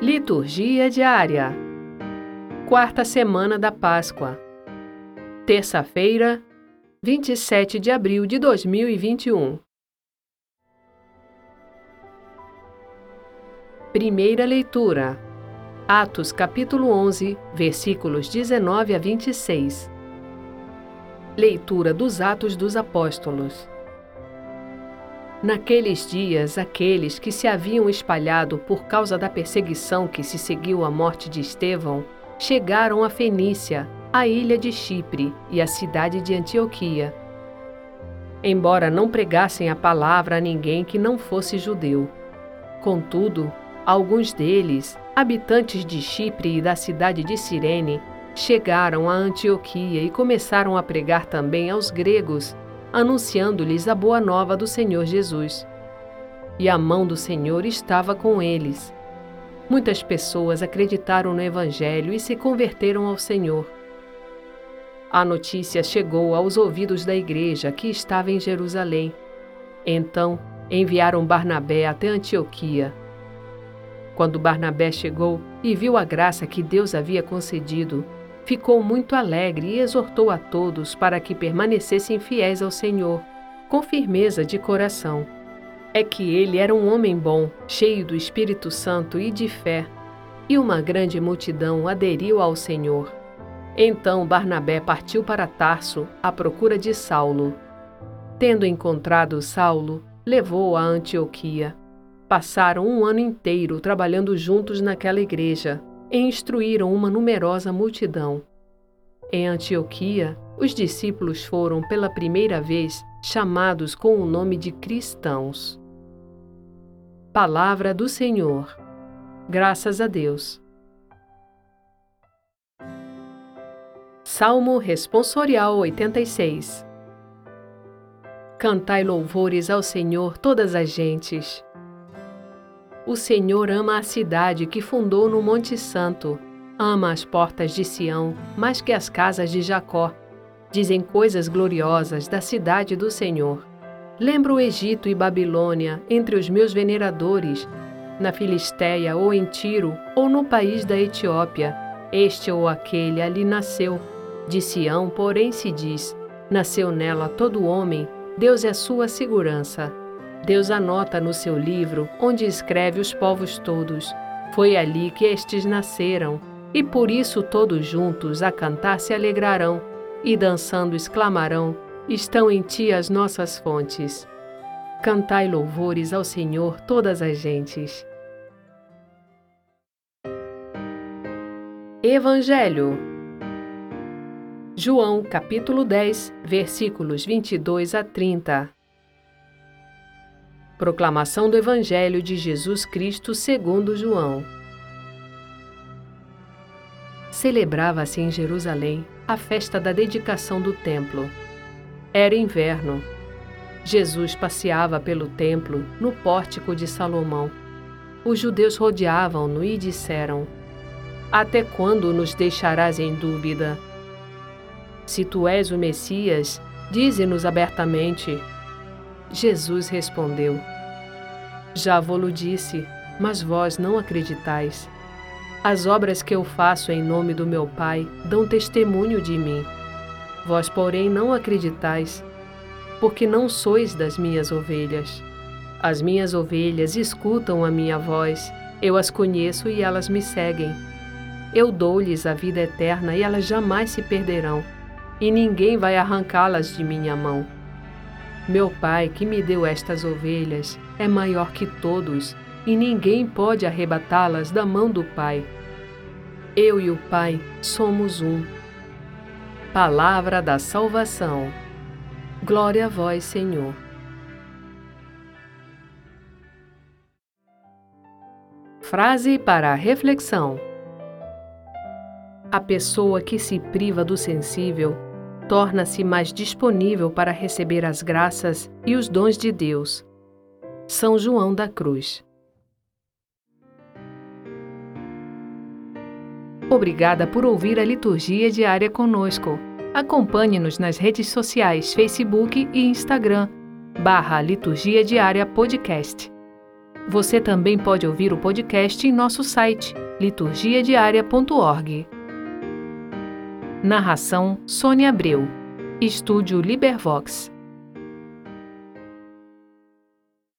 Liturgia diária. Quarta semana da Páscoa. Terça-feira, 27 de abril de 2021. Primeira leitura. Atos capítulo 11, versículos 19 a 26. Leitura dos Atos dos Apóstolos. Naqueles dias, aqueles que se haviam espalhado por causa da perseguição que se seguiu à morte de Estevão chegaram a Fenícia, a ilha de Chipre e a cidade de Antioquia. Embora não pregassem a palavra a ninguém que não fosse judeu. Contudo, alguns deles, habitantes de Chipre e da cidade de Cirene, chegaram a Antioquia e começaram a pregar também aos gregos anunciando-lhes a boa nova do Senhor Jesus. E a mão do Senhor estava com eles. Muitas pessoas acreditaram no Evangelho e se converteram ao Senhor. A notícia chegou aos ouvidos da igreja que estava em Jerusalém. Então enviaram Barnabé até Antioquia. Quando Barnabé chegou e viu a graça que Deus havia concedido, ficou muito alegre e exortou a todos para que permanecessem fiéis ao Senhor, com firmeza de coração. É que ele era um homem bom, cheio do Espírito Santo e de fé, e uma grande multidão aderiu ao Senhor. Então Barnabé partiu para Tarso à procura de Saulo. Tendo encontrado Saulo, levou-o a Antioquia. Passaram um ano inteiro trabalhando juntos naquela igreja e instruíram uma numerosa multidão. Em Antioquia, os discípulos foram pela primeira vez chamados com o nome de cristãos. Palavra do Senhor. Graças a Deus. Salmo Responsorial 86 Cantai louvores ao Senhor todas as gentes. O Senhor ama a cidade que fundou no Monte Santo. Ama as portas de Sião mais que as casas de Jacó. Dizem coisas gloriosas da cidade do Senhor. Lembro o Egito e Babilônia entre os meus veneradores, na Filistéia ou em Tiro, ou no país da Etiópia. Este ou aquele ali nasceu. De Sião, porém, se diz: Nasceu nela todo homem, Deus é sua segurança. Deus anota no seu livro, onde escreve os povos todos. Foi ali que estes nasceram, e por isso todos juntos a cantar se alegrarão, e dançando exclamarão: Estão em ti as nossas fontes. Cantai louvores ao Senhor todas as gentes. Evangelho João capítulo 10, versículos 22 a 30 Proclamação do Evangelho de Jesus Cristo segundo João. Celebrava-se em Jerusalém a festa da dedicação do templo. Era inverno. Jesus passeava pelo templo no pórtico de Salomão. Os judeus rodeavam-no e disseram: Até quando nos deixarás em dúvida? Se tu és o Messias, dize-nos abertamente Jesus respondeu: Já vou-lo disse, mas vós não acreditais. As obras que eu faço em nome do meu Pai dão testemunho de mim. Vós, porém, não acreditais, porque não sois das minhas ovelhas. As minhas ovelhas escutam a minha voz, eu as conheço e elas me seguem. Eu dou-lhes a vida eterna e elas jamais se perderão, e ninguém vai arrancá-las de minha mão. Meu Pai, que me deu estas ovelhas, é maior que todos, e ninguém pode arrebatá-las da mão do Pai. Eu e o Pai somos um. Palavra da salvação. Glória a vós, Senhor. Frase para a reflexão: A pessoa que se priva do sensível torna-se mais disponível para receber as graças e os dons de Deus. São João da Cruz. Obrigada por ouvir a liturgia diária conosco. Acompanhe-nos nas redes sociais Facebook e Instagram, barra Liturgia Diária Podcast. Você também pode ouvir o podcast em nosso site liturgiadiaria.org. Narração Sônia Abreu. Estúdio Libervox.